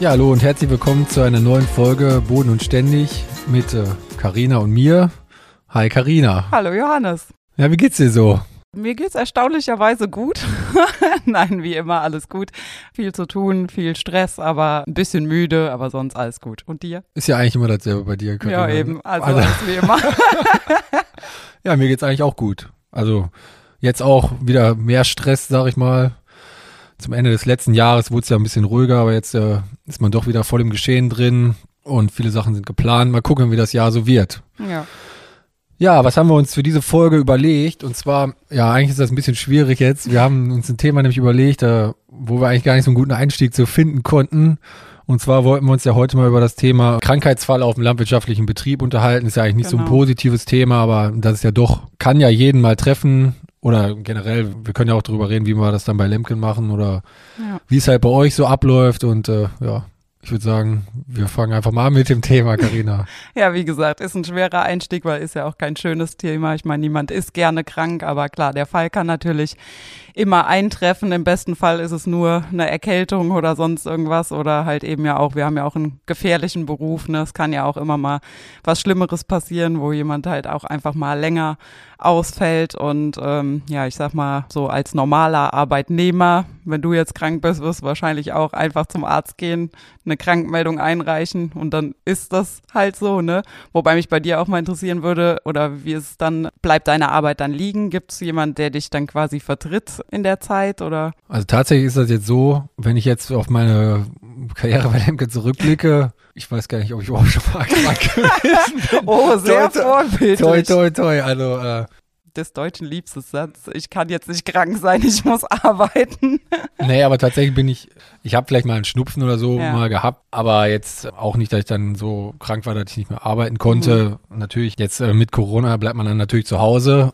Ja, hallo und herzlich willkommen zu einer neuen Folge Boden und Ständig mit Karina äh, und mir. Hi Karina. Hallo Johannes. Ja, wie geht's dir so? Mir geht's erstaunlicherweise gut. Nein, wie immer alles gut. Viel zu tun, viel Stress, aber ein bisschen müde, aber sonst alles gut. Und dir? Ist ja eigentlich immer dasselbe bei dir. Karina. Ja, eben. Also, also alles wie immer. ja, mir geht's eigentlich auch gut. Also jetzt auch wieder mehr Stress, sag ich mal zum Ende des letzten Jahres wurde es ja ein bisschen ruhiger, aber jetzt äh, ist man doch wieder voll im Geschehen drin und viele Sachen sind geplant. Mal gucken, wie das Jahr so wird. Ja. Ja, was haben wir uns für diese Folge überlegt? Und zwar, ja, eigentlich ist das ein bisschen schwierig jetzt. Wir haben uns ein Thema nämlich überlegt, äh, wo wir eigentlich gar nicht so einen guten Einstieg zu finden konnten. Und zwar wollten wir uns ja heute mal über das Thema Krankheitsfall auf dem landwirtschaftlichen Betrieb unterhalten. Ist ja eigentlich nicht genau. so ein genau. positives Thema, aber das ist ja doch, kann ja jeden mal treffen. Oder generell, wir können ja auch darüber reden, wie wir das dann bei Lemken machen oder ja. wie es halt bei euch so abläuft. Und äh, ja, ich würde sagen, wir fangen einfach mal an mit dem Thema, Karina. ja, wie gesagt, ist ein schwerer Einstieg, weil ist ja auch kein schönes Thema. Ich meine, niemand ist gerne krank, aber klar, der Fall kann natürlich immer eintreffen. Im besten Fall ist es nur eine Erkältung oder sonst irgendwas oder halt eben ja auch, wir haben ja auch einen gefährlichen Beruf. Ne? Es kann ja auch immer mal was Schlimmeres passieren, wo jemand halt auch einfach mal länger ausfällt und ähm, ja, ich sag mal so als normaler Arbeitnehmer, wenn du jetzt krank bist, wirst du wahrscheinlich auch einfach zum Arzt gehen, eine Krankmeldung einreichen und dann ist das halt so, ne? Wobei mich bei dir auch mal interessieren würde oder wie es dann, bleibt deine Arbeit dann liegen? Gibt es jemand, der dich dann quasi vertritt in der Zeit oder? Also tatsächlich ist das jetzt so, wenn ich jetzt auf meine Karriere bei Lemke zurückblicke, ich weiß gar nicht, ob ich überhaupt schon mal krank gewesen bin. Oh, sehr toi, vorbildlich. Toi, toi, toi. Also, äh, des deutschen liebstes Satz. Ich kann jetzt nicht krank sein, ich muss arbeiten. nee, aber tatsächlich bin ich, ich habe vielleicht mal einen Schnupfen oder so ja. mal gehabt, aber jetzt auch nicht, dass ich dann so krank war, dass ich nicht mehr arbeiten konnte. Mhm. Natürlich, jetzt äh, mit Corona bleibt man dann natürlich zu Hause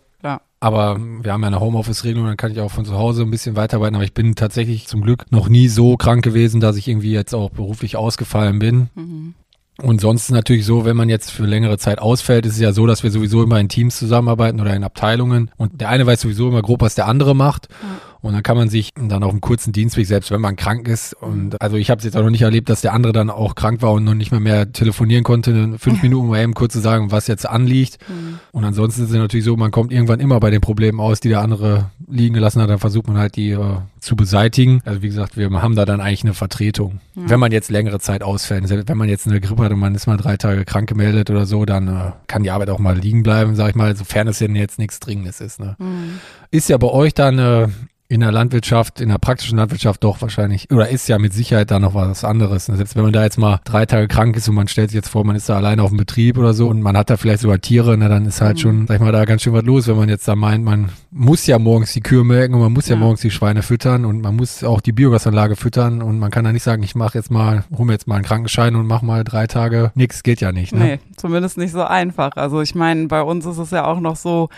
aber wir haben ja eine Homeoffice-Regelung, dann kann ich auch von zu Hause ein bisschen weiterarbeiten. Aber ich bin tatsächlich zum Glück noch nie so krank gewesen, dass ich irgendwie jetzt auch beruflich ausgefallen bin. Mhm. Und sonst ist natürlich so, wenn man jetzt für längere Zeit ausfällt, ist es ja so, dass wir sowieso immer in Teams zusammenarbeiten oder in Abteilungen. Und der eine weiß sowieso immer grob, was der andere macht. Mhm. Und dann kann man sich dann auf einem kurzen Dienstweg, selbst wenn man krank ist, und also ich habe es jetzt auch noch nicht erlebt, dass der andere dann auch krank war und noch nicht mehr mehr telefonieren konnte, fünf Minuten mal eben kurz zu sagen, was jetzt anliegt. Mhm. Und ansonsten ist es natürlich so, man kommt irgendwann immer bei den Problemen aus, die der andere liegen gelassen hat, dann versucht man halt die äh, zu beseitigen. Also wie gesagt, wir haben da dann eigentlich eine Vertretung. Mhm. Wenn man jetzt längere Zeit ausfällt, wenn man jetzt eine Grippe hat und man ist mal drei Tage krank gemeldet oder so, dann äh, kann die Arbeit auch mal liegen bleiben, sag ich mal, sofern es denn jetzt nichts Dringendes ist. Ne? Mhm. Ist ja bei euch dann äh, in der Landwirtschaft, in der praktischen Landwirtschaft doch wahrscheinlich, oder ist ja mit Sicherheit da noch was anderes. Selbst wenn man da jetzt mal drei Tage krank ist und man stellt sich jetzt vor, man ist da alleine auf dem Betrieb oder so und man hat da vielleicht sogar Tiere, na, dann ist halt mhm. schon, sag ich mal, da ganz schön was los, wenn man jetzt da meint, man muss ja morgens die Kühe melken und man muss ja, ja morgens die Schweine füttern und man muss auch die Biogasanlage füttern und man kann da nicht sagen, ich mache jetzt mal, hol mir jetzt mal einen Krankenschein und mach mal drei Tage nix, geht ja nicht. Ne? Nee, zumindest nicht so einfach. Also ich meine, bei uns ist es ja auch noch so,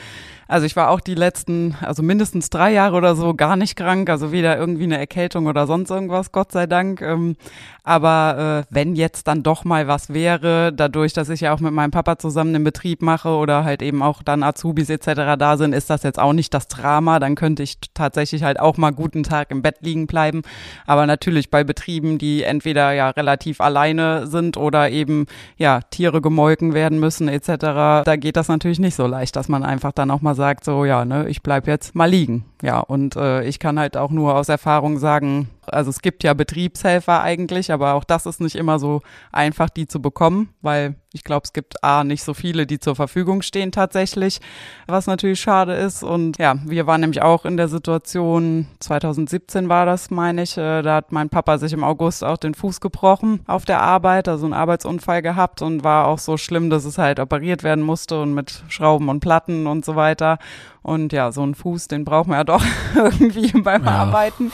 also ich war auch die letzten, also mindestens drei Jahre oder so gar nicht krank, also weder irgendwie eine Erkältung oder sonst irgendwas, Gott sei Dank. Ähm, aber äh, wenn jetzt dann doch mal was wäre, dadurch, dass ich ja auch mit meinem Papa zusammen den Betrieb mache oder halt eben auch dann Azubis etc. da sind, ist das jetzt auch nicht das Drama. Dann könnte ich tatsächlich halt auch mal guten Tag im Bett liegen bleiben. Aber natürlich bei Betrieben, die entweder ja relativ alleine sind oder eben ja Tiere gemolken werden müssen etc., da geht das natürlich nicht so leicht, dass man einfach dann auch mal sagt, so ja, ne, ich bleib jetzt mal liegen. Ja, und äh, ich kann halt auch nur aus Erfahrung sagen, also es gibt ja Betriebshelfer eigentlich, aber auch das ist nicht immer so einfach, die zu bekommen, weil ich glaube, es gibt A, nicht so viele, die zur Verfügung stehen tatsächlich, was natürlich schade ist. Und ja, wir waren nämlich auch in der Situation, 2017 war das, meine ich, äh, da hat mein Papa sich im August auch den Fuß gebrochen auf der Arbeit, also einen Arbeitsunfall gehabt und war auch so schlimm, dass es halt operiert werden musste und mit Schrauben und Platten und so weiter. Und ja, so einen Fuß, den braucht man ja doch irgendwie beim ja. Arbeiten.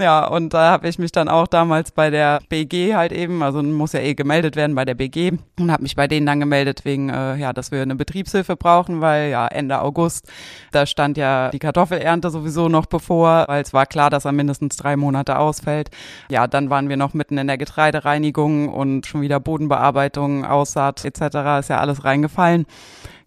Ja, und da habe ich mich dann auch damals bei der BG halt eben, also muss ja eh gemeldet werden bei der BG und habe mich bei denen dann gemeldet wegen, äh, ja, dass wir eine Betriebshilfe brauchen, weil ja Ende August, da stand ja die Kartoffelernte sowieso noch bevor, weil es war klar, dass er mindestens drei Monate ausfällt. Ja, dann waren wir noch mitten in der Getreidereinigung und schon wieder Bodenbearbeitung, Aussaat etc. ist ja alles reingefallen.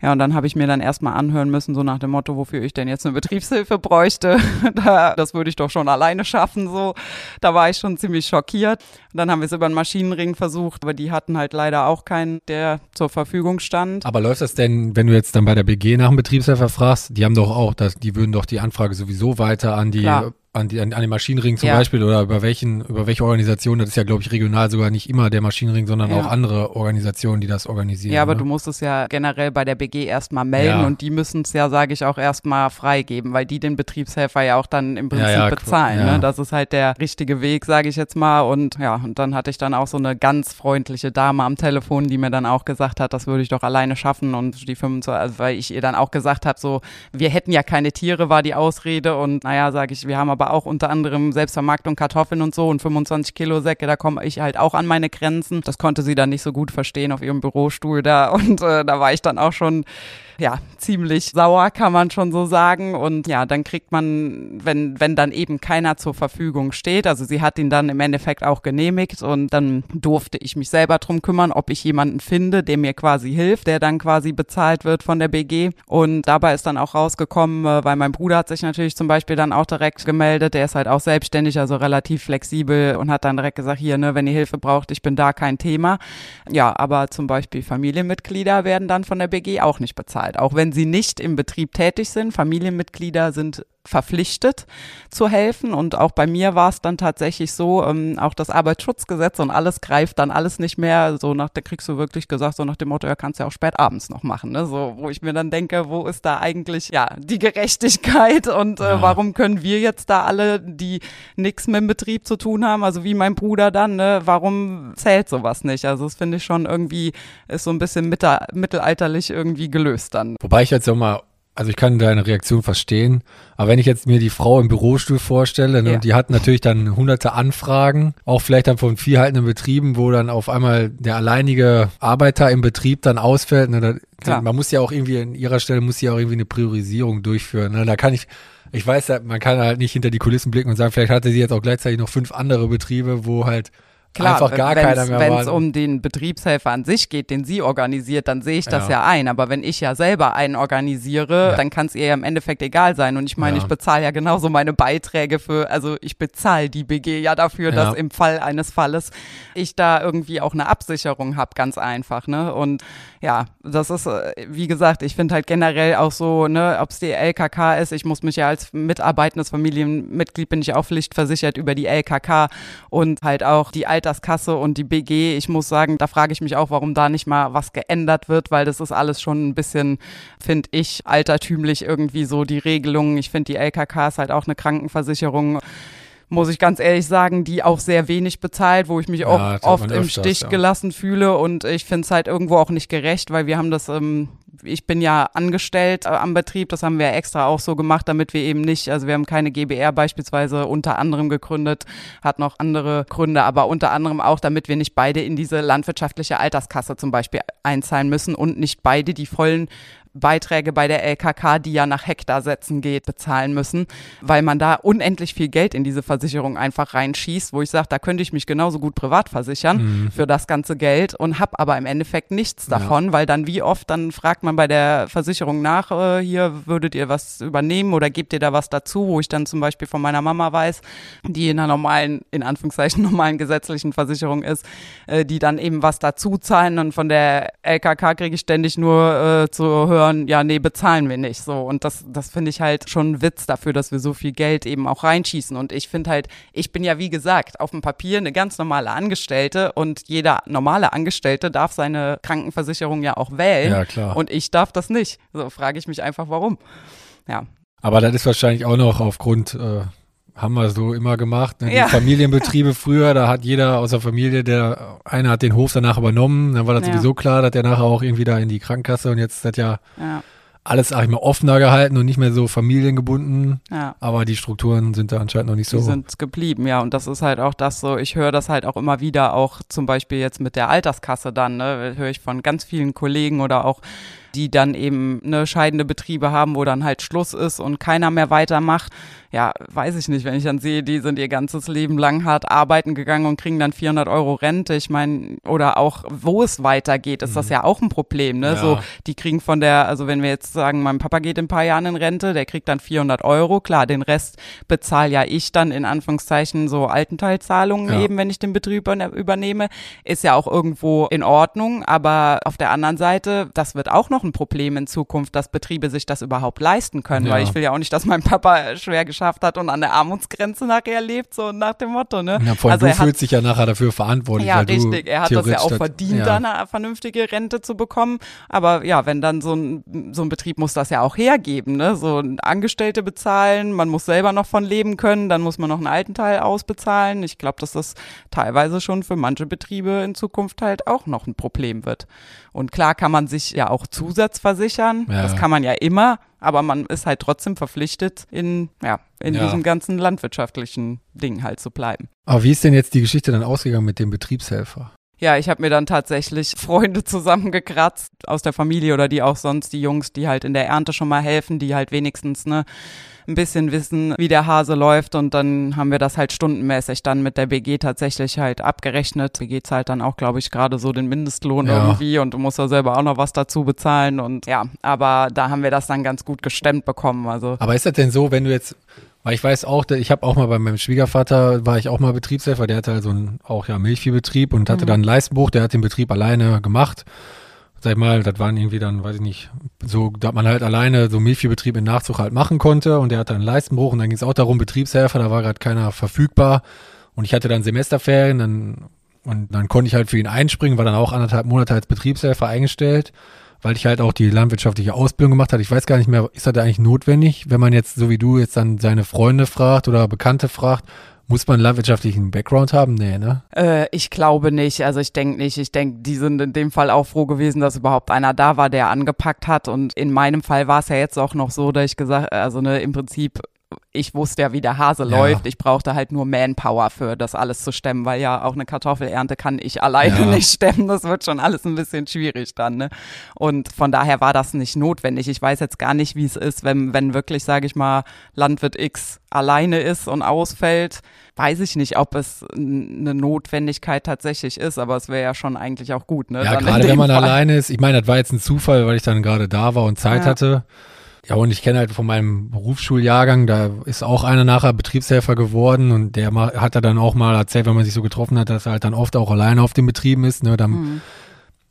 Ja, und dann habe ich mir dann erstmal anhören müssen, so nach dem Motto, wofür ich denn jetzt eine Betriebshilfe bräuchte. da, das würde ich doch schon alleine schaffen, so. Da war ich schon ziemlich schockiert. Und dann haben wir es über einen Maschinenring versucht, aber die hatten halt leider auch keinen, der zur Verfügung stand. Aber läuft das denn, wenn du jetzt dann bei der BG nach einem Betriebshelfer fragst, die haben doch auch, das, die würden doch die Anfrage sowieso weiter an die Klar an, die, an, an den Maschinenring zum ja. Beispiel oder über welchen, über welche Organisation, das ist ja, glaube ich, regional sogar nicht immer der Maschinenring, sondern ja. auch andere Organisationen, die das organisieren. Ja, aber ne? du musst es ja generell bei der BG erstmal melden ja. und die müssen es ja, sage ich, auch erstmal freigeben, weil die den Betriebshelfer ja auch dann im Prinzip bezahlen. Ne? Das ist halt der richtige Weg, sage ich jetzt mal. Und ja, und dann hatte ich dann auch so eine ganz freundliche Dame am Telefon, die mir dann auch gesagt hat, das würde ich doch alleine schaffen und die 25, also weil ich ihr dann auch gesagt habe, so, wir hätten ja keine Tiere, war die Ausrede und naja, sage ich, wir haben aber auch unter anderem Selbstvermarktung Kartoffeln und so und 25 Kilo Säcke, da komme ich halt auch an meine Grenzen. Das konnte sie dann nicht so gut verstehen auf ihrem Bürostuhl da und äh, da war ich dann auch schon ja, ziemlich sauer, kann man schon so sagen. Und ja, dann kriegt man, wenn, wenn dann eben keiner zur Verfügung steht, also sie hat ihn dann im Endeffekt auch genehmigt und dann durfte ich mich selber drum kümmern, ob ich jemanden finde, der mir quasi hilft, der dann quasi bezahlt wird von der BG. Und dabei ist dann auch rausgekommen, äh, weil mein Bruder hat sich natürlich zum Beispiel dann auch direkt gemeldet, der ist halt auch selbstständig, also relativ flexibel und hat dann direkt gesagt, hier, ne, wenn ihr Hilfe braucht, ich bin da kein Thema. Ja, aber zum Beispiel Familienmitglieder werden dann von der BG auch nicht bezahlt. Auch wenn sie nicht im Betrieb tätig sind. Familienmitglieder sind verpflichtet zu helfen. Und auch bei mir war es dann tatsächlich so, ähm, auch das Arbeitsschutzgesetz und alles greift dann alles nicht mehr. So nach, da kriegst du wirklich gesagt, so nach dem Motto, ja, kannst ja auch spät abends noch machen. Ne? So, wo ich mir dann denke, wo ist da eigentlich ja die Gerechtigkeit und äh, ja. warum können wir jetzt da alle, die nichts mit dem Betrieb zu tun haben, also wie mein Bruder dann, ne, warum zählt sowas nicht? Also das finde ich schon irgendwie, ist so ein bisschen mittelalterlich irgendwie gelöst dann. Wobei ich jetzt auch mal also ich kann deine Reaktion verstehen, aber wenn ich jetzt mir die Frau im Bürostuhl vorstelle, ne, ja. und die hat natürlich dann hunderte Anfragen, auch vielleicht dann von vier Betrieben, wo dann auf einmal der alleinige Arbeiter im Betrieb dann ausfällt, ne, da, man muss ja auch irgendwie an ihrer Stelle muss ja auch irgendwie eine Priorisierung durchführen. Ne, da kann ich, ich weiß ja, man kann halt nicht hinter die Kulissen blicken und sagen, vielleicht hatte sie jetzt auch gleichzeitig noch fünf andere Betriebe, wo halt Klar, einfach gar keiner mehr Wenn es um den Betriebshelfer an sich geht, den sie organisiert, dann sehe ich das ja. ja. ein. Aber wenn ich ja selber einen organisiere, ja. dann kann es ihr ja im Endeffekt egal sein. Und ich meine, ja. ich bezahle ja genauso meine Beiträge für, also ich bezahle die BG ja dafür, dass im Fall eines Falles ich da irgendwie auch eine Absicherung habe, ganz einfach. Ne? Und ja, das ist, äh, wie gesagt, ich finde halt generell auch so, ne, ob es die LKK ist, ich muss mich ja als mitarbeitendes Familienmitglied bin ich auch pflichtversichert über die LKK und halt auch die Alterskasse und die BG. Ich muss sagen, da frage ich mich auch, warum da nicht mal was geändert wird, weil das ist alles schon ein bisschen, finde ich, altertümlich irgendwie so die Regelungen. Ich finde, die LKK ist halt auch eine Krankenversicherung muss ich ganz ehrlich sagen, die auch sehr wenig bezahlt, wo ich mich auch ja, oft im Stich ja. gelassen fühle und ich finde es halt irgendwo auch nicht gerecht, weil wir haben das, ähm, ich bin ja angestellt äh, am Betrieb, das haben wir extra auch so gemacht, damit wir eben nicht, also wir haben keine GBR beispielsweise unter anderem gegründet, hat noch andere Gründe, aber unter anderem auch, damit wir nicht beide in diese landwirtschaftliche Alterskasse zum Beispiel einzahlen müssen und nicht beide die vollen Beiträge bei der LKK, die ja nach Hektarsätzen geht, bezahlen müssen, weil man da unendlich viel Geld in diese Versicherung einfach reinschießt, wo ich sage, da könnte ich mich genauso gut privat versichern mhm. für das ganze Geld und habe aber im Endeffekt nichts davon, ja. weil dann wie oft, dann fragt man bei der Versicherung nach, äh, hier würdet ihr was übernehmen oder gebt ihr da was dazu, wo ich dann zum Beispiel von meiner Mama weiß, die in einer normalen, in Anführungszeichen normalen gesetzlichen Versicherung ist, äh, die dann eben was dazu zahlen und von der LKK kriege ich ständig nur äh, zu hören, hören, ja, nee, bezahlen wir nicht. So. Und das, das finde ich halt schon ein Witz dafür, dass wir so viel Geld eben auch reinschießen. Und ich finde halt, ich bin ja wie gesagt auf dem Papier eine ganz normale Angestellte und jeder normale Angestellte darf seine Krankenversicherung ja auch wählen. Ja, klar. Und ich darf das nicht. So frage ich mich einfach, warum. Ja. Aber das ist wahrscheinlich auch noch aufgrund äh, haben wir so immer gemacht. Ne? Ja. Die Familienbetriebe früher, da hat jeder aus der Familie, der einer hat den Hof danach übernommen, dann war das Ja. sowieso klar, dass der nachher auch irgendwie da in die Krankenkasse und jetzt ist das ja Ja, alles, sag ich mal, offener gehalten und nicht mehr so familiengebunden. Aber die Strukturen sind da anscheinend noch nicht Die so. sind geblieben, ja. Und das ist halt auch das so, ich höre das halt auch immer wieder, auch zum Beispiel jetzt mit der Alterskasse dann, ne, höre ich von ganz vielen Kollegen oder auch die dann eben ne, scheidende Betriebe haben, wo dann halt Schluss ist und keiner mehr weitermacht. Ja, weiß ich nicht, wenn ich dann sehe, die sind ihr ganzes Leben lang hart arbeiten gegangen und kriegen dann 400 Euro Rente. Ich meine, oder auch, wo es weitergeht, ist das ja auch ein Problem, ne? Ja. So, die kriegen von der, also wenn wir jetzt sagen, mein Papa geht in ein paar Jahren in Rente, der kriegt dann 400 Euro. Klar, den Rest bezahle ja ich dann in Anführungszeichen so Altenteilzahlungen Ja. eben, wenn ich den Betrieb überne- übernehme. Ist ja auch irgendwo in Ordnung, aber auf der anderen Seite, das wird auch noch ein Problem in Zukunft, dass Betriebe sich das überhaupt leisten können, Ja. weil ich will ja auch nicht, dass mein Papa schwer geschafft hat und an der Armutsgrenze nachher lebt, so nach dem Motto, ne? Ja, vor allem also du er fühlst dich ja nachher dafür verantwortlich. ja, richtig. Er hat das ja auch verdient, ja. da eine vernünftige Rente zu bekommen. Aber ja, wenn dann so ein, so ein Betrieb muss das ja auch hergeben, ne? So ein Angestellte bezahlen, man muss selber noch von leben können, dann muss man noch einen alten Teil ausbezahlen. Ich glaube, dass das teilweise schon für manche Betriebe in Zukunft halt auch noch ein Problem wird. Und klar kann man sich ja auch Zusatz versichern. Ja. Das kann man ja immer. Aber man ist halt trotzdem verpflichtet, in, ja, in Ja. diesem ganzen landwirtschaftlichen Ding halt zu bleiben. Aber wie ist denn jetzt die Geschichte dann ausgegangen mit dem Betriebshelfer? Ja, ich habe mir dann tatsächlich Freunde zusammengekratzt aus der Familie oder die auch sonst, die Jungs, die halt in der Ernte schon mal helfen, die halt wenigstens ne, ein bisschen wissen, wie der Hase läuft und dann haben wir das halt stundenmäßig dann mit der BG tatsächlich halt abgerechnet. BG zahlt dann auch, glaube ich, gerade so den Mindestlohn Ja. irgendwie und du musst ja selber auch noch was dazu bezahlen und ja, aber da haben wir das dann ganz gut gestemmt bekommen, also Aber ist das denn so, wenn du jetzt, weil ich weiß auch, ich habe auch mal bei meinem Schwiegervater, war ich auch mal Betriebshelfer, der hatte halt so einen auch ja Milchviehbetrieb und hatte Mhm. dann einen Leistenbruch, der hat den Betrieb alleine gemacht. Sag ich mal, das waren irgendwie dann, weiß ich nicht, so, dass man halt alleine so einen Milchviehbetrieb in Nachzug halt machen konnte und der hatte einen Leistenbruch und dann ging es auch darum, Betriebshelfer, da war gerade keiner verfügbar und ich hatte dann Semesterferien, dann und dann konnte ich halt für ihn einspringen, war dann auch anderthalb Monate als Betriebshelfer eingestellt, weil ich halt auch die landwirtschaftliche Ausbildung gemacht hatte. Ich weiß gar nicht mehr, ist das eigentlich notwendig, wenn man jetzt, so wie du, jetzt dann seine Freunde fragt oder Bekannte fragt, muss man einen landwirtschaftlichen Background haben? Nee, ne? Äh, ich glaube nicht. Also ich denke nicht. Ich denke, die sind in dem Fall auch froh gewesen, dass überhaupt einer da war, der angepackt hat. Und in meinem Fall war es ja jetzt auch noch so, dass ich gesagt, also ne, im Prinzip, ich wusste ja, wie der Hase Ja. läuft. Ich brauchte halt nur Manpower für das alles zu stemmen, weil ja auch eine Kartoffelernte kann ich alleine Ja. nicht stemmen. Das wird schon alles ein bisschen schwierig dann. Ne? Und von daher war das nicht notwendig. Ich weiß jetzt gar nicht, wie es ist, wenn, wenn wirklich, sage ich mal, Landwirt X alleine ist und ausfällt. Weiß ich nicht, ob es eine Notwendigkeit tatsächlich ist, aber es wäre ja schon eigentlich auch gut. Ne? Ja, gerade wenn man Fall. alleine ist. Ich meine, das war jetzt ein Zufall, weil ich dann gerade da war und Zeit Ja. hatte. Ja, und ich kenne halt von meinem Berufsschuljahrgang, da ist auch einer nachher Betriebshelfer geworden und der hat er dann auch mal erzählt, wenn man sich so getroffen hat, dass er halt dann oft auch alleine auf den Betrieben ist. Ne, dann, Mhm.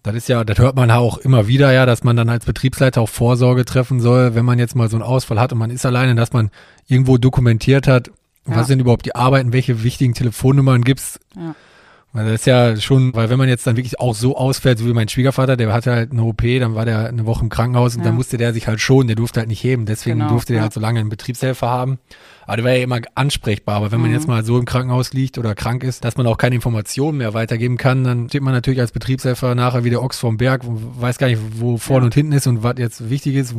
Das ist ja, das hört man auch immer wieder, ja, dass man dann als Betriebsleiter auch Vorsorge treffen soll, wenn man jetzt mal so einen Ausfall hat und man ist alleine, dass man irgendwo dokumentiert hat, Ja. was sind überhaupt die Arbeiten, welche wichtigen Telefonnummern gibt's. Ja. Weil das ist ja schon, weil wenn man jetzt dann wirklich auch so ausfällt, so wie mein Schwiegervater, der hatte halt eine OP, dann war der eine Woche im Krankenhaus und Ja. dann musste der sich halt schon, der durfte halt nicht heben, deswegen Genau, durfte der ja. halt so lange einen Betriebshelfer haben. Aber der war ja immer ansprechbar, aber wenn man Mhm. jetzt mal so im Krankenhaus liegt oder krank ist, dass man auch keine Informationen mehr weitergeben kann, dann steht man natürlich als Betriebshelfer nachher wie der Ochs vorm Berg, und weiß gar nicht, wo vorne Ja. und hinten ist und was jetzt wichtig ist.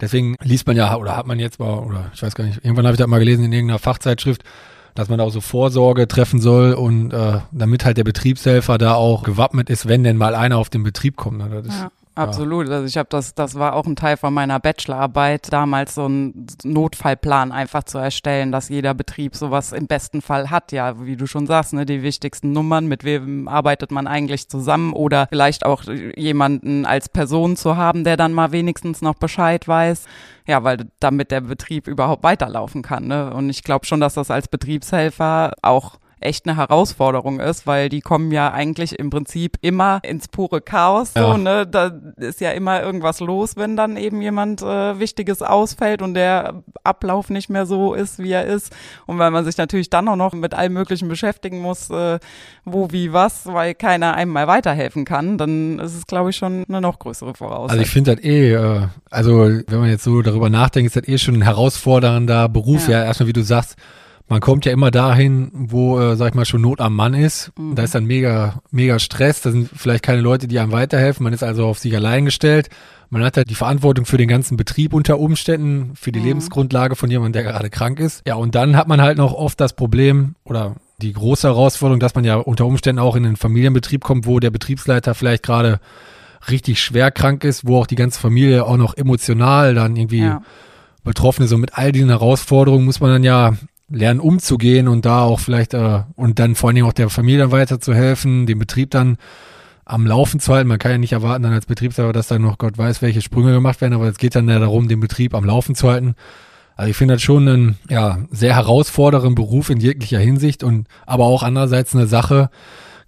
Deswegen liest man ja, oder hat man jetzt mal, oder ich weiß gar nicht, irgendwann habe ich das mal gelesen in irgendeiner Fachzeitschrift, dass man da auch so Vorsorge treffen soll und äh, damit halt der Betriebshelfer da auch gewappnet ist, wenn denn mal einer auf den Betrieb kommt. Ne? Das Ja, absolut. Also ich habe das, das war auch ein Teil von meiner Bachelorarbeit, damals so einen Notfallplan einfach zu erstellen, dass jeder Betrieb sowas im besten Fall hat. Ja, wie du schon sagst, ne, die wichtigsten Nummern, mit wem arbeitet man eigentlich zusammen oder vielleicht auch jemanden als Person zu haben, der dann mal wenigstens noch Bescheid weiß. Ja, weil damit der Betrieb überhaupt weiterlaufen kann. Ne? Und ich glaube schon, dass das als Betriebshelfer auch echt eine Herausforderung ist, weil die kommen ja eigentlich im Prinzip immer ins pure Chaos. So, ja. ne? Da ist ja immer irgendwas los, wenn dann eben jemand äh, Wichtiges ausfällt und der Ablauf nicht mehr so ist, wie er ist. Und weil man sich natürlich dann auch noch mit allem Möglichen beschäftigen muss, äh, wo, wie, was, weil keiner einem mal weiterhelfen kann, dann ist es, glaube ich, schon eine noch größere Voraussetzung. Also ich finde das eh, äh, also wenn man jetzt so darüber nachdenkt, ist das eh schon ein herausfordernder Beruf. Ja, ja erstmal, wie du sagst, man kommt ja immer dahin, wo, äh, sag ich mal, schon Not am Mann ist. Mhm. Da ist dann mega, mega Stress. Da sind vielleicht keine Leute, die einem weiterhelfen. Man ist also auf sich allein gestellt. Man hat halt die Verantwortung für den ganzen Betrieb unter Umständen, für die mhm. Lebensgrundlage von jemandem, der gerade krank ist. Ja, und dann hat man halt noch oft das Problem oder die große Herausforderung, dass man ja unter Umständen auch in einen Familienbetrieb kommt, wo der Betriebsleiter vielleicht gerade richtig schwer krank ist, wo auch die ganze Familie auch noch emotional dann irgendwie ja. betroffen ist. Und mit all diesen Herausforderungen muss man dann ja lernen umzugehen und da auch vielleicht äh, und dann vor allen Dingen auch der Familie weiterzuhelfen, den Betrieb dann am Laufen zu halten. Man kann ja nicht erwarten dann als Betriebshaber, dass dann noch Gott weiß, welche Sprünge gemacht werden, aber es geht dann ja darum, den Betrieb am Laufen zu halten. Also ich finde das schon einen ja, sehr herausfordernden Beruf in jeglicher Hinsicht und aber auch andererseits eine Sache,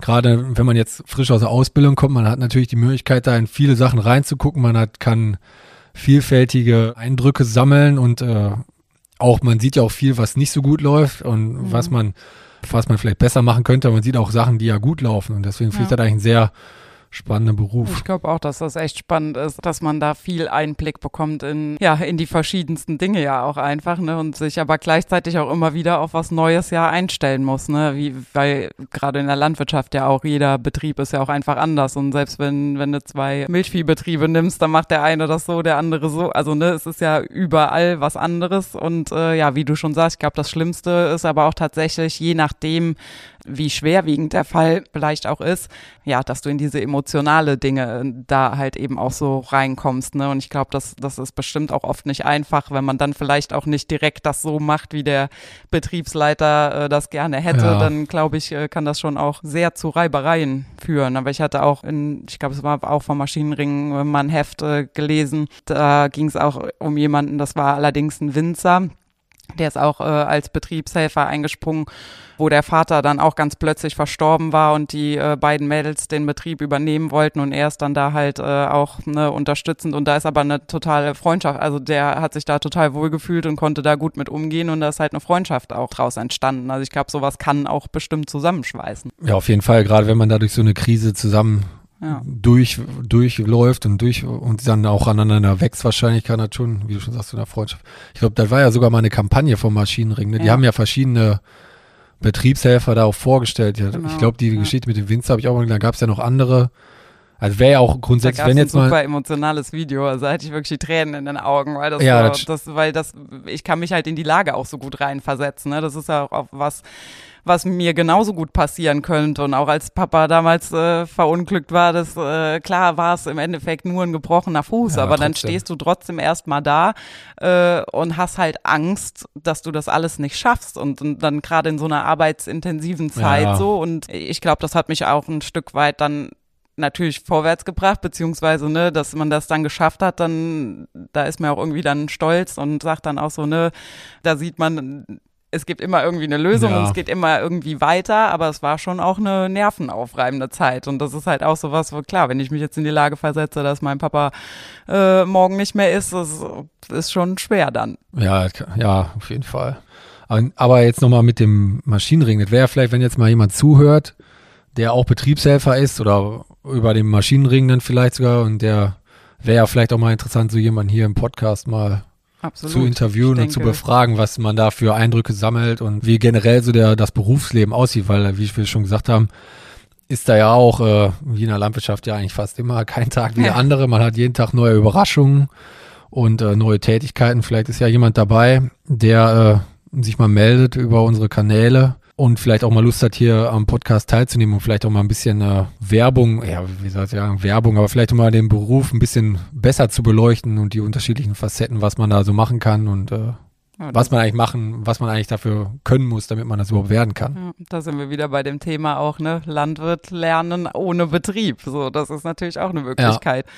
gerade wenn man jetzt frisch aus der Ausbildung kommt, man hat natürlich die Möglichkeit, da in viele Sachen reinzugucken. Man hat, kann vielfältige Eindrücke sammeln und äh, auch, man sieht ja auch viel, was nicht so gut läuft und mhm. was man, was man vielleicht besser machen könnte. Man sieht auch Sachen, die ja gut laufen. Und deswegen ja. finde ich das eigentlich ein sehr spannender Beruf. Ich glaube auch, dass das echt spannend ist, dass man da viel Einblick bekommt in, ja, in die verschiedensten Dinge ja auch einfach, ne, und sich aber gleichzeitig auch immer wieder auf was Neues ja einstellen muss, ne, wie, weil gerade in der Landwirtschaft ja auch jeder Betrieb ist ja auch einfach anders und selbst wenn, wenn du zwei Milchviehbetriebe nimmst, dann macht der eine das so, der andere so, also, ne, es ist ja überall was anderes und, äh, ja, wie du schon sagst, ich glaube, das Schlimmste ist aber auch tatsächlich, je nachdem, wie schwerwiegend der Fall vielleicht auch ist, ja, dass du in diese emotionale Dinge äh, da halt eben auch so reinkommst, ne? Und ich glaube, das, das ist bestimmt auch oft nicht einfach, wenn man dann vielleicht auch nicht direkt das so macht, wie der Betriebsleiter äh, das gerne hätte, ja. dann glaube ich, äh, kann das schon auch sehr zu Reibereien führen. Aber ich hatte auch in, ich glaube, es war auch vom Maschinenring äh, mal ein Heft äh, gelesen, da ging es auch um jemanden, das war allerdings ein Winzer, der ist auch äh, als Betriebshelfer eingesprungen, wo der Vater dann auch ganz plötzlich verstorben war und die äh, beiden Mädels den Betrieb übernehmen wollten und er ist dann da halt äh, auch ne, unterstützend und da ist aber eine totale Freundschaft. Also der hat sich da total wohlgefühlt und konnte da gut mit umgehen und da ist halt eine Freundschaft auch draus entstanden. Also ich glaube, sowas kann auch bestimmt zusammenschweißen. Ja, auf jeden Fall, gerade wenn man da durch so eine Krise zusammen ja. durch, durchläuft und durch und dann auch aneinander wächst wahrscheinlich kann das schon, wie du schon sagst, in der Freundschaft. Ich glaube, das war ja sogar mal eine Kampagne vom Maschinenring. Ne? Die ja. haben ja verschiedene Betriebshelfer da auch vorgestellt. Ja, genau. Ich glaube, die. Geschichte mit dem Winzer habe ich auch mal, da gab es ja noch andere. Also wäre ja auch grundsätzlich, wenn jetzt mal. ein super emotionales Video, also hatte ich wirklich die Tränen in den Augen, weil das, ja, so, das, weil das, ich kann mich halt in die Lage auch so gut reinversetzen, ne? Das ist ja auch was, was mir genauso gut passieren könnte. Und auch als Papa damals äh, verunglückt war, das äh, klar war es im Endeffekt nur ein gebrochener Fuß, ja, aber trotzdem. dann stehst du trotzdem erstmal da äh, und hast halt Angst, dass du das alles nicht schaffst und, und dann gerade in so einer arbeitsintensiven Zeit ja. so. Und ich glaube, das hat mich auch ein Stück weit dann natürlich vorwärts gebracht, beziehungsweise, ne, dass man das dann geschafft hat, dann, da ist man auch irgendwie dann stolz und sagt dann auch so, ne, da sieht man, es gibt immer irgendwie eine Lösung ja. und es geht immer irgendwie weiter, aber es war schon auch eine nervenaufreibende Zeit. Und das ist halt auch so was, wo klar, wenn ich mich jetzt in die Lage versetze, dass mein Papa äh, morgen nicht mehr ist, das ist schon schwer dann. Ja, ja, auf jeden Fall. Aber jetzt nochmal mit dem Maschinenring. Das wäre vielleicht, wenn jetzt mal jemand zuhört, der auch Betriebshelfer ist oder über den Maschinenring dann vielleicht sogar und der wäre ja vielleicht auch mal interessant, so jemanden hier im Podcast mal Absolut. zu interviewen und zu befragen, was man da für Eindrücke sammelt und wie generell so der, das Berufsleben aussieht, weil, wie wir schon gesagt haben, ist da ja auch, äh, wie in der Landwirtschaft ja eigentlich fast immer, kein Tag wie der andere. Man hat jeden Tag neue Überraschungen und äh, neue Tätigkeiten. Vielleicht ist ja jemand dabei, der äh, sich mal meldet über unsere Kanäle und vielleicht auch mal Lust hat, hier am Podcast teilzunehmen und vielleicht auch mal ein bisschen äh, Werbung, ja, wie soll ich sagen, Werbung, aber vielleicht auch mal den Beruf ein bisschen besser zu beleuchten und die unterschiedlichen Facetten, was man da so machen kann und äh, was man eigentlich machen, was man eigentlich dafür können muss, damit man das überhaupt werden kann. Ja, da sind wir wieder bei dem Thema auch, ne, Landwirt lernen ohne Betrieb. So, das ist natürlich auch eine Möglichkeit, ja.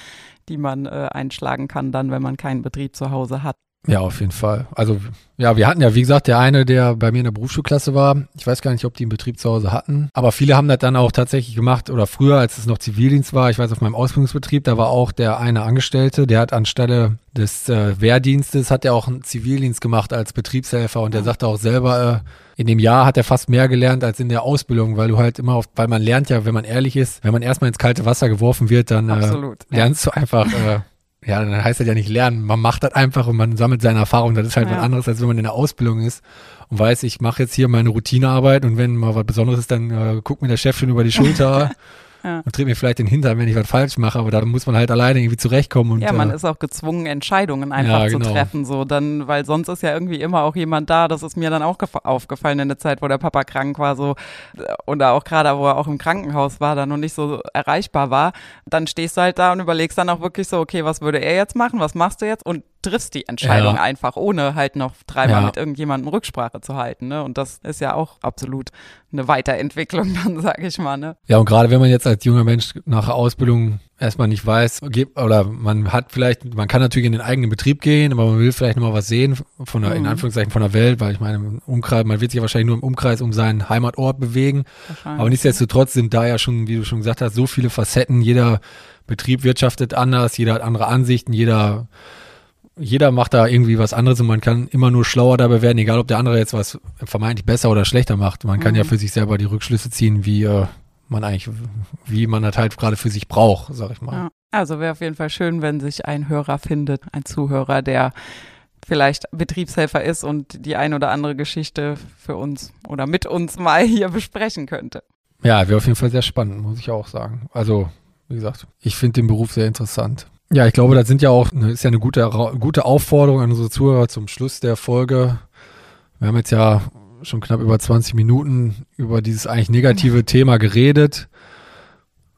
die man äh, einschlagen kann, dann, wenn man keinen Betrieb zu Hause hat. Ja, auf jeden Fall. Also, ja, wir hatten ja, wie gesagt, der eine, der bei mir in der Berufsschulklasse war. Ich weiß gar nicht, ob die einen Betrieb zu Hause hatten. Aber viele haben das dann auch tatsächlich gemacht. Oder früher, als es noch Zivildienst war, ich weiß, auf meinem Ausbildungsbetrieb, da war auch der eine Angestellte, der hat anstelle des äh, Wehrdienstes, hat er auch einen Zivildienst gemacht als Betriebshelfer. Und der sagte auch selber, äh, in dem Jahr hat er fast mehr gelernt als in der Ausbildung, weil du halt immer auf, weil man lernt ja, wenn man ehrlich ist, wenn man erstmal ins kalte Wasser geworfen wird, dann äh, lernst du einfach äh, ja, dann heißt das ja nicht lernen. Man macht das einfach und man sammelt seine Erfahrungen. Das ist halt ja. was anderes, als wenn man in der Ausbildung ist und weiß, ich mache jetzt hier meine Routinearbeit und wenn mal was Besonderes ist, dann äh, guckt mir der Chef schon über die Schulter ja. und dreht mir vielleicht den Hintern, wenn ich was falsch mache, aber da muss man halt alleine irgendwie zurechtkommen. Und, ja, man äh, ist auch gezwungen, Entscheidungen einfach ja, genau. zu treffen, so dann, weil sonst ist ja irgendwie immer auch jemand da, das ist mir dann auch aufgefallen in der Zeit, wo der Papa krank war, so, oder auch gerade, wo er auch im Krankenhaus war, dann noch nicht so erreichbar war, dann stehst du halt da und überlegst dann auch wirklich so, okay, was würde er jetzt machen, was machst du jetzt und triffst die Entscheidung ja. einfach, ohne halt noch dreimal ja. mit irgendjemandem Rücksprache zu halten. Ne? Und das ist ja auch absolut eine Weiterentwicklung, dann sage ich mal. Ne? Ja, und gerade wenn man jetzt als junger Mensch nach Ausbildung erstmal nicht weiß, oder man hat vielleicht, man kann natürlich in den eigenen Betrieb gehen, aber man will vielleicht nochmal was sehen von der, mhm. in Anführungszeichen von der Welt, weil ich meine, im Umkreis, man wird sich ja wahrscheinlich nur im Umkreis um seinen Heimatort bewegen. Aber nichtsdestotrotz sind da ja schon, wie du schon gesagt hast, so viele Facetten. Jeder Betrieb wirtschaftet anders, jeder hat andere Ansichten, jeder jeder macht da irgendwie was anderes und man kann immer nur schlauer dabei werden, egal ob der andere jetzt was vermeintlich besser oder schlechter macht. Man kann mhm. ja für sich selber die Rückschlüsse ziehen, wie äh, man eigentlich, wie man das halt gerade für sich braucht, sag ich mal. Ja. Also wäre auf jeden Fall schön, wenn sich ein Hörer findet, ein Zuhörer, der vielleicht Betriebshelfer ist und die ein oder andere Geschichte für uns oder mit uns mal hier besprechen könnte. Ja, wäre auf jeden Fall sehr spannend, muss ich auch sagen. Also, wie gesagt, ich finde den Beruf sehr interessant. Ja, ich glaube, das sind ja auch, ist ja eine gute, gute Aufforderung an unsere Zuhörer zum Schluss der Folge. Wir haben jetzt ja schon knapp über 20 Minuten über dieses eigentlich negative Thema geredet.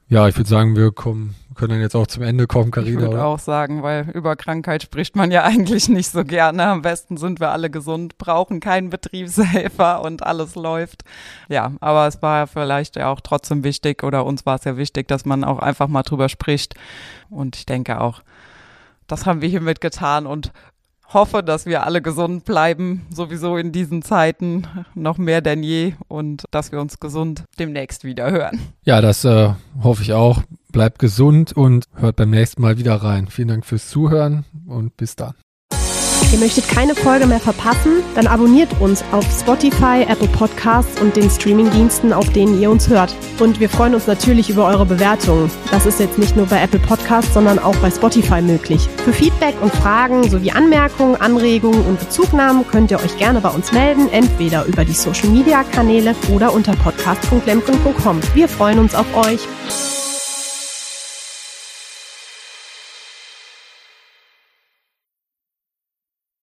Ja, ich würde sagen, wir kommen können dann jetzt auch zum Ende kommen, Carina. Ich würde auch sagen, weil über Krankheit spricht man ja eigentlich nicht so gerne. Am besten sind wir alle gesund, brauchen keinen Betriebshelfer und alles läuft. Ja, aber es war vielleicht ja auch trotzdem wichtig oder uns war es ja wichtig, dass man auch einfach mal drüber spricht. Und ich denke auch, das haben wir hiermit getan und hoffe, dass wir alle gesund bleiben, sowieso in diesen Zeiten noch mehr denn je und dass wir uns gesund demnächst wieder hören. Ja, das äh, hoffe ich auch. Bleibt gesund und hört beim nächsten Mal wieder rein. Vielen Dank fürs Zuhören und bis dann. Ihr möchtet keine Folge mehr verpassen? Dann abonniert uns auf Spotify, Apple Podcasts und den Streamingdiensten, auf denen ihr uns hört. Und wir freuen uns natürlich über eure Bewertungen. Das ist jetzt nicht nur bei Apple Podcasts, sondern auch bei Spotify möglich. Für Feedback und Fragen sowie Anmerkungen, Anregungen und Bezugnahmen könnt ihr euch gerne bei uns melden, entweder über die Social Media Kanäle oder unter podcast.lemken.com. Wir freuen uns auf euch.